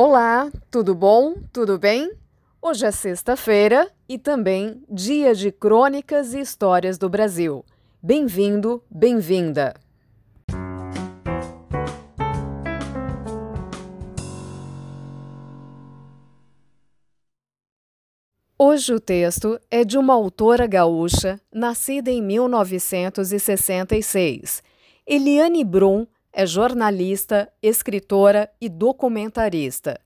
Olá, tudo bom? Tudo bem? Hoje é sexta-feira e também dia de crônicas e histórias do Brasil. Bem-vindo, bem-vinda! Hoje o texto é de uma autora gaúcha nascida em 1966. Eliane Brum é jornalista, escritora e documentarista.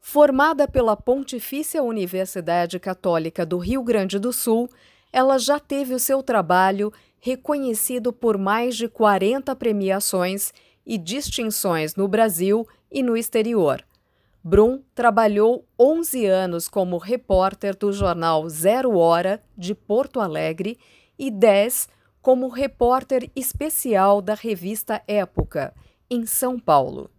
Formada pela Pontifícia Universidade Católica do Rio Grande do Sul, ela já teve o seu trabalho reconhecido por mais de 40 premiações e distinções no Brasil e no exterior. Brum trabalhou 11 anos como repórter do jornal Zero Hora de Porto Alegre e 10 como repórter especial da revista Época, em São Paulo.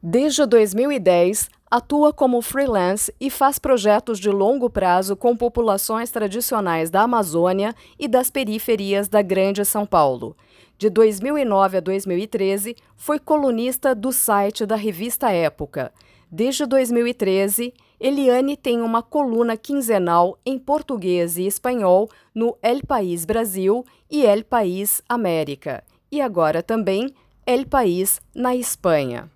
Desde 2010, atua como freelance e faz projetos de longo prazo com populações tradicionais da Amazônia e das periferias da Grande São Paulo. De 2009 a 2013, foi colunista do site da revista Época. Desde 2013, Eliane tem uma coluna quinzenal em português e espanhol no El País Brasil e El País América, e agora também El País na Espanha.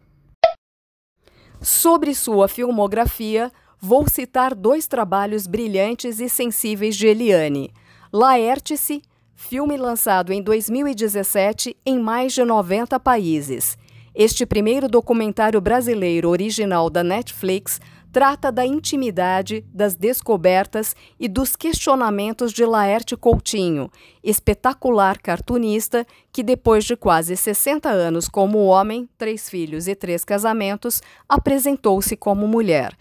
Sobre sua filmografia, vou citar dois trabalhos brilhantes e sensíveis de Eliane: Laértice filme lançado em 2017 em mais de 90 países. Este primeiro documentário brasileiro original da Netflix trata da intimidade, das descobertas e dos questionamentos de Laerte Coutinho, espetacular cartunista que, depois de quase 60 anos como homem, três filhos e três casamentos, apresentou-se como mulher.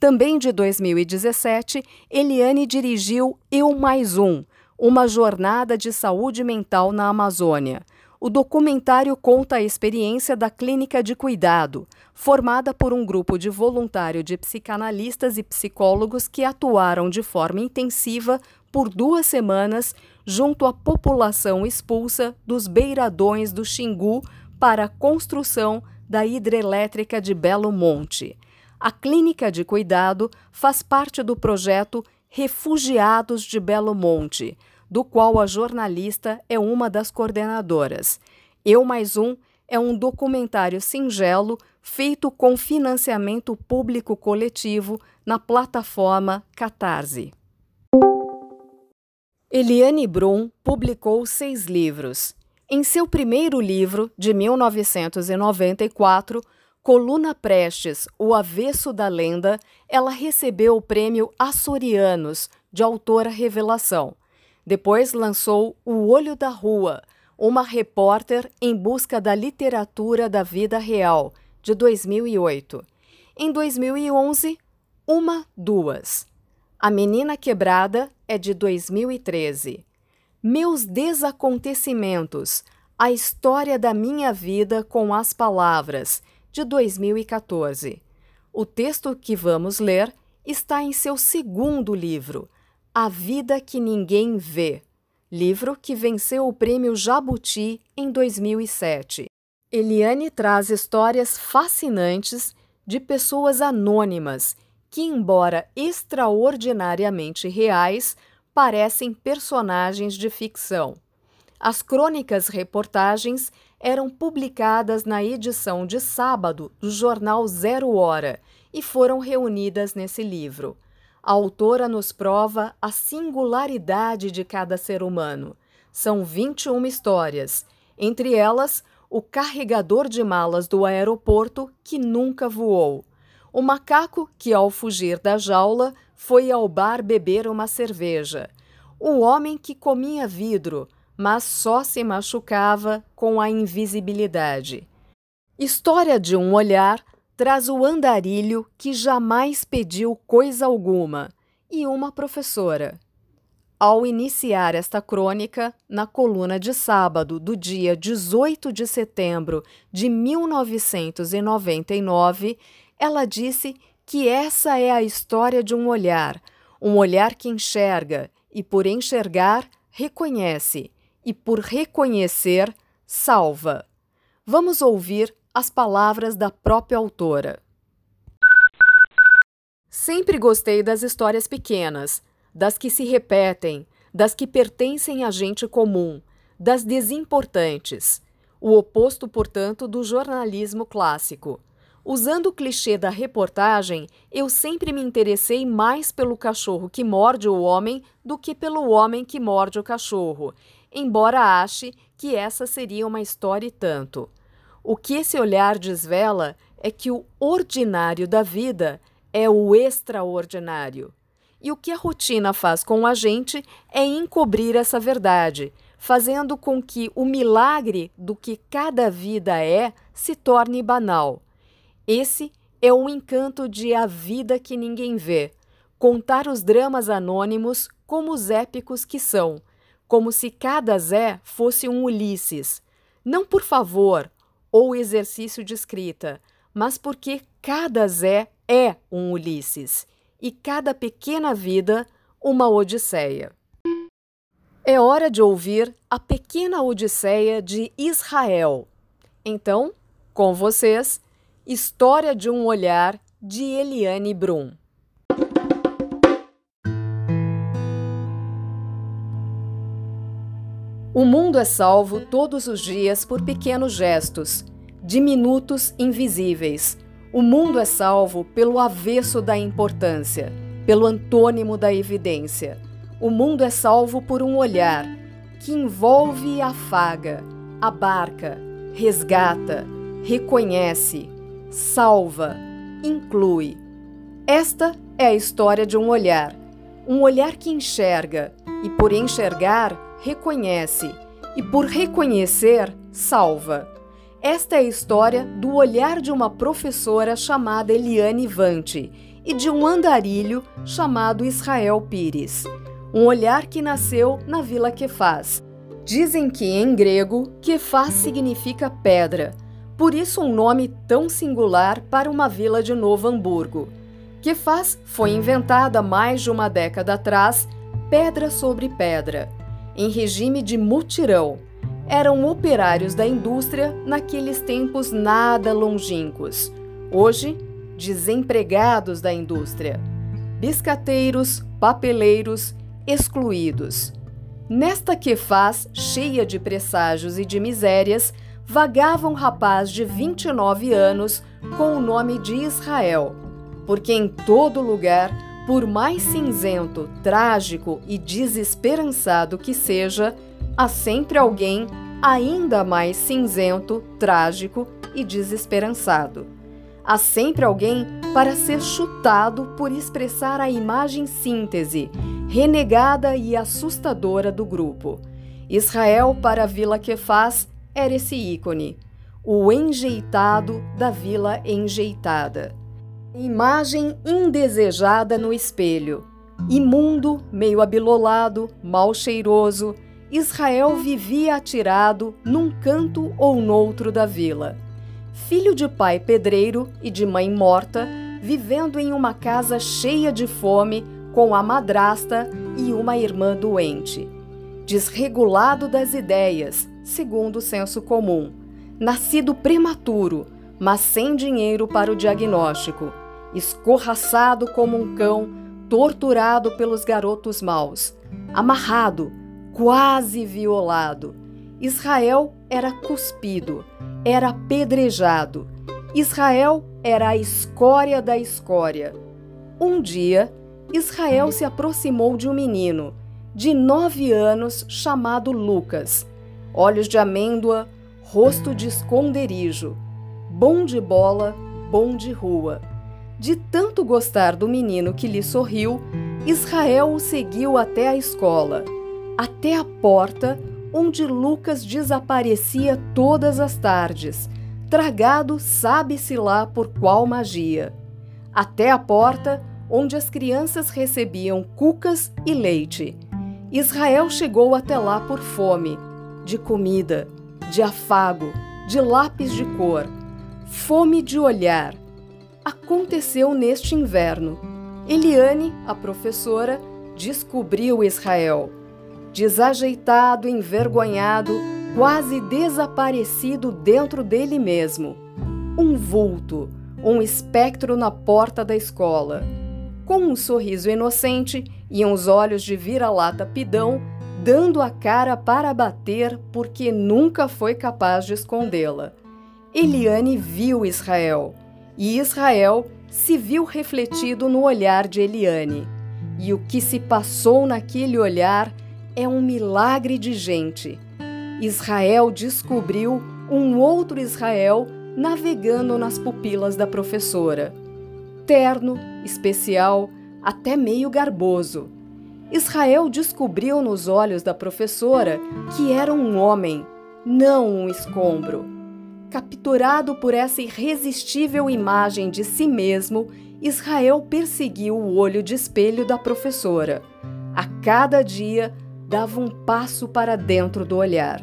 Também de 2017, Eliane dirigiu Eu Mais Um, uma jornada de saúde mental na Amazônia. O documentário conta a experiência da clínica de cuidado, formada por um grupo de voluntário de psicanalistas e psicólogos que atuaram de forma intensiva por duas semanas junto à população expulsa dos beiradões do Xingu para a construção da hidrelétrica de Belo Monte. A clínica de cuidado faz parte do projeto Refugiados de Belo Monte, do qual a jornalista é uma das coordenadoras. Eu Mais Um é um documentário singelo feito com financiamento público coletivo na plataforma Catarse. Eliane Brum publicou seis livros. Em seu primeiro livro, de 1994, Coluna Prestes, O Avesso da Lenda, ela recebeu o prêmio Açorianos, de autora revelação. Depois lançou O Olho da Rua, uma repórter em busca da literatura da vida real, de 2008. Em 2011, Uma Duas. A Menina Quebrada é de 2013. Meus Desacontecimentos, a história da minha vida com as palavras, de 2014. O texto que vamos ler está em seu segundo livro, A Vida que Ninguém Vê, livro que venceu o prêmio Jabuti em 2007. Eliane traz histórias fascinantes de pessoas anônimas que, embora extraordinariamente reais, parecem personagens de ficção. As crônicas reportagens eram publicadas na edição de sábado do jornal Zero Hora e foram reunidas nesse livro. A autora nos prova a singularidade de cada ser humano. São 21 histórias, entre elas o carregador de malas do aeroporto que nunca voou, o macaco que, ao fugir da jaula, foi ao bar beber uma cerveja, o homem que comia vidro, mas só se machucava com a invisibilidade. História de um olhar traz o andarilho que jamais pediu coisa alguma e uma professora. Ao iniciar esta crônica, na coluna de sábado do dia 18 de setembro de 1999, ela disse que essa é a história de um olhar, um olhar que enxerga e, por enxergar, reconhece e, por reconhecer, salva. Vamos ouvir as palavras da própria autora. Sempre gostei das histórias pequenas, das que se repetem, das que pertencem a gente comum, das desimportantes. O oposto, portanto, do jornalismo clássico. Usando o clichê da reportagem, eu sempre me interessei mais pelo cachorro que morde o homem do que pelo homem que morde o cachorro, embora ache que essa seria uma história e tanto. O que esse olhar desvela é que o ordinário da vida é o extraordinário. E o que a rotina faz com a gente é encobrir essa verdade, fazendo com que o milagre do que cada vida é se torne banal. Esse é o encanto de A Vida que Ninguém Vê contar os dramas anônimos como os épicos que são, como se cada Zé fosse um Ulisses, não por favor ou exercício de escrita, mas porque cada Zé é um Ulisses e cada pequena vida uma Odisseia. É hora de ouvir a pequena Odisseia de Israel. Então, com vocês, História de um Olhar de Eliane Brum. O mundo é salvo todos os dias por pequenos gestos, diminutos invisíveis o mundo é salvo pelo avesso da importância, pelo antônimo da evidência. O mundo é salvo por um olhar que envolve e afaga, abarca, resgata, reconhece, salva, inclui. Esta é a história de um olhar, um olhar que enxerga e, por enxergar, reconhece, e por reconhecer, salva. Esta é a história do olhar de uma professora chamada Eliane Vante e de um andarilho chamado Israel Pires. Um olhar que nasceu na Vila Kefaz. Dizem que em grego, Kefaz significa pedra, por isso um nome tão singular para uma vila de Novo Hamburgo. Kefaz foi inventada mais de uma década atrás, pedra sobre pedra, em regime de mutirão eram operários da indústria naqueles tempos nada longínquos. Hoje, desempregados da indústria, biscateiros, papeleiros, excluídos. Nesta que faz, cheia de presságios e de misérias, vagava um rapaz de 29 anos com o nome de Israel, porque em todo lugar, por mais cinzento, trágico e desesperançado que seja, há sempre alguém ainda mais cinzento, trágico e desesperançado. Há sempre alguém para ser chutado por expressar a imagem síntese, renegada e assustadora do grupo. Israel para a vila que faz era esse ícone, o enjeitado da vila enjeitada. Imagem indesejada no espelho, imundo, meio abilolado, mal cheiroso, Israel vivia atirado num canto ou noutro da vila. Filho de pai pedreiro e de mãe morta, vivendo em uma casa cheia de fome, com a madrasta e uma irmã doente. Desregulado das ideias, segundo o senso comum. Nascido prematuro, mas sem dinheiro para o diagnóstico. Escorraçado como um cão, torturado pelos garotos maus. Amarrado, quase violado. Israel era cuspido, era apedrejado. Israel era a escória da escória. Um dia, Israel se aproximou de um menino, de nove anos, chamado Lucas. Olhos de amêndoa, rosto de esconderijo, bom de bola, bom de rua. De tanto gostar do menino que lhe sorriu, Israel o seguiu até a escola até a porta onde Lucas desaparecia todas as tardes, tragado sabe-se lá por qual magia. Até a porta onde as crianças recebiam cucas e leite. Israel chegou até lá por fome, de comida, de afago, de lápis de cor, fome de olhar. Aconteceu neste inverno. Eliane, a professora, descobriu Israel desajeitado, envergonhado, quase desaparecido dentro dele mesmo. um vulto, um espectro na porta da escola. Com um sorriso inocente e uns olhos de vira-lata pidão, dando a cara para bater porque nunca foi capaz de escondê-la. Eliane viu Israel e Israel se viu refletido no olhar de Eliane. E o que se passou naquele olhar é um milagre de gente. Israel descobriu um outro Israel navegando nas pupilas da professora. Terno, especial, até meio garboso. Israel descobriu nos olhos da professora que era um homem, não um escombro. Capturado por essa irresistível imagem de si mesmo, Israel perseguiu o olho de espelho da professora. A cada dia dava um passo para dentro do olhar.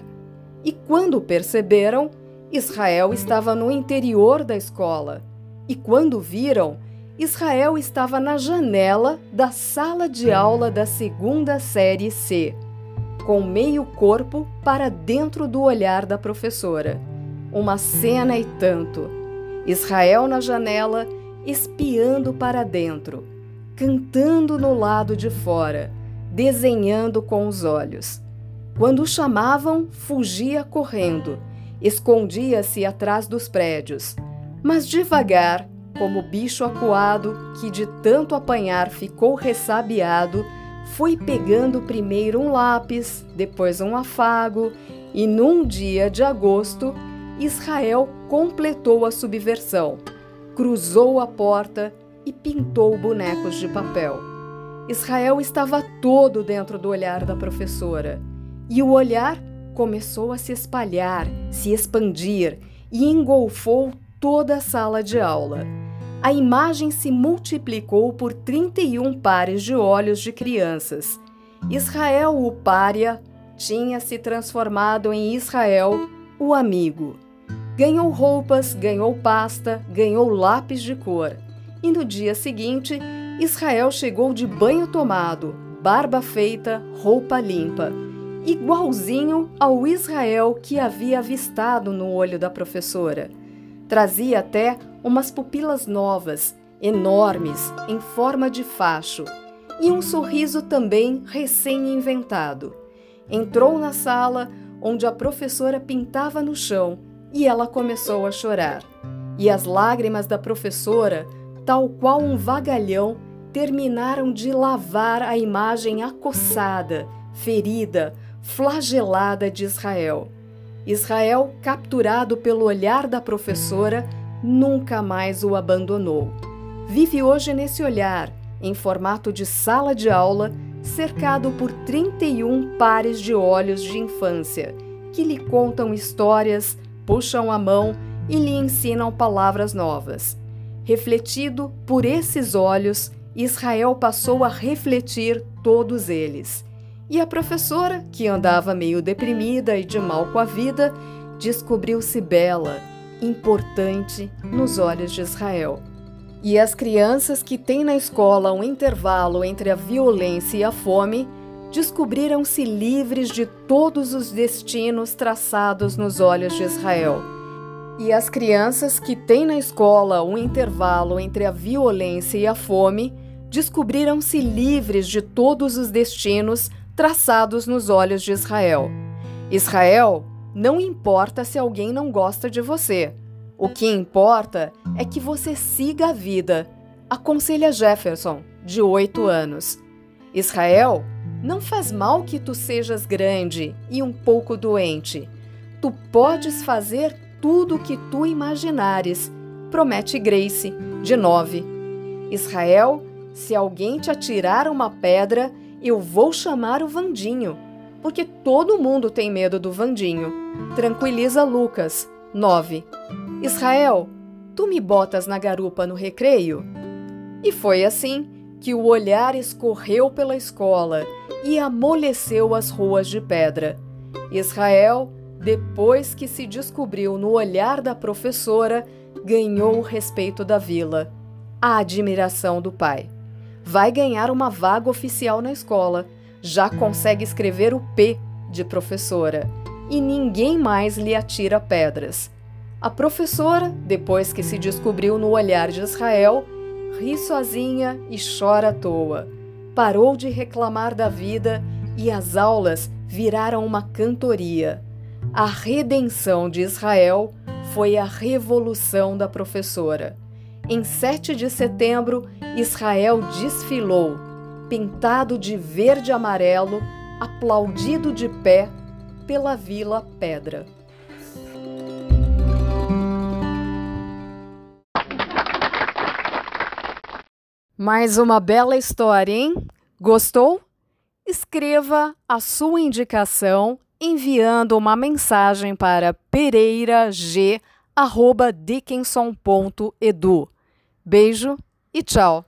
E quando perceberam, Israel estava no interior da escola. E quando viram, Israel estava na janela da sala de aula da segunda série C, com meio corpo para dentro do olhar da professora. Uma cena e tanto. Israel na janela, espiando para dentro, cantando no lado de fora, desenhando com os olhos. Quando o chamavam, fugia correndo escondia-se atrás dos prédios, mas devagar, como bicho acuado que de tanto apanhar ficou ressabiado, foi pegando primeiro um lápis, depois um afago, e num dia de agosto, Israel completou a subversão, cruzou a porta e pintou bonecos de papel. Israel estava todo dentro do olhar da professora, e o olhar começou a se espalhar, se expandir e engolfou toda a sala de aula. A imagem se multiplicou por 31 pares de olhos de crianças. Israel, o pária, tinha se transformado em Israel, o amigo. Ganhou roupas, ganhou pasta, ganhou lápis de cor. E no dia seguinte, Israel chegou de banho tomado, barba feita, roupa limpa igualzinho ao Israel que havia avistado no olho da professora. Trazia até umas pupilas novas, enormes, em forma de facho, e um sorriso também recém-inventado. Entrou na sala onde a professora pintava no chão e ela começou a chorar. E as lágrimas da professora, tal qual um vagalhão, terminaram de lavar a imagem acossada, ferida, flagelada de Israel. Israel, capturado pelo olhar da professora, nunca mais o abandonou. Vive hoje nesse olhar, em formato de sala de aula, cercado por 31 pares de olhos de infância, que lhe contam histórias, puxam a mão e lhe ensinam palavras novas. Refletido por esses olhos, Israel passou a refletir todos eles e a professora, que andava meio deprimida e de mal com a vida, descobriu-se bela, importante nos olhos de Israel. E as crianças que têm na escola um intervalo entre a violência e a fome descobriram-se livres de todos os destinos traçados nos olhos de Israel. E as crianças que têm na escola um intervalo entre a violência e a fome descobriram-se livres de todos os destinos traçados nos olhos de Israel. Israel, não importa se alguém não gosta de você. O que importa é que você siga a vida, aconselha Jefferson, de oito anos. Israel, não faz mal que tu sejas grande e um pouco doente. Tu podes fazer tudo o que tu imaginares, promete Grace, de nove. Israel, se alguém te atirar uma pedra, eu vou chamar o Vandinho, porque todo mundo tem medo do Vandinho. Tranquiliza Lucas. 9. Israel, tu me botas na garupa no recreio? E foi assim que o olhar escorreu pela escola e amoleceu as ruas de pedra. Israel, depois que se descobriu no olhar da professora, ganhou o respeito da vila, a admiração do pai vai ganhar uma vaga oficial na escola, já consegue escrever o P de professora e ninguém mais lhe atira pedras. A professora, depois que se descobriu no olhar de Israel, ri sozinha e chora à toa. Parou de reclamar da vida e as aulas viraram uma cantoria. A redenção de Israel foi a revolução da professora. Em 7 de setembro, Israel desfilou, pintado de verde amarelo, aplaudido de pé pela Vila Pedra. Mais uma bela história, hein? Gostou? Escreva a sua indicação enviando uma mensagem para pereirag@dickinson.edu. Beijo e tchau.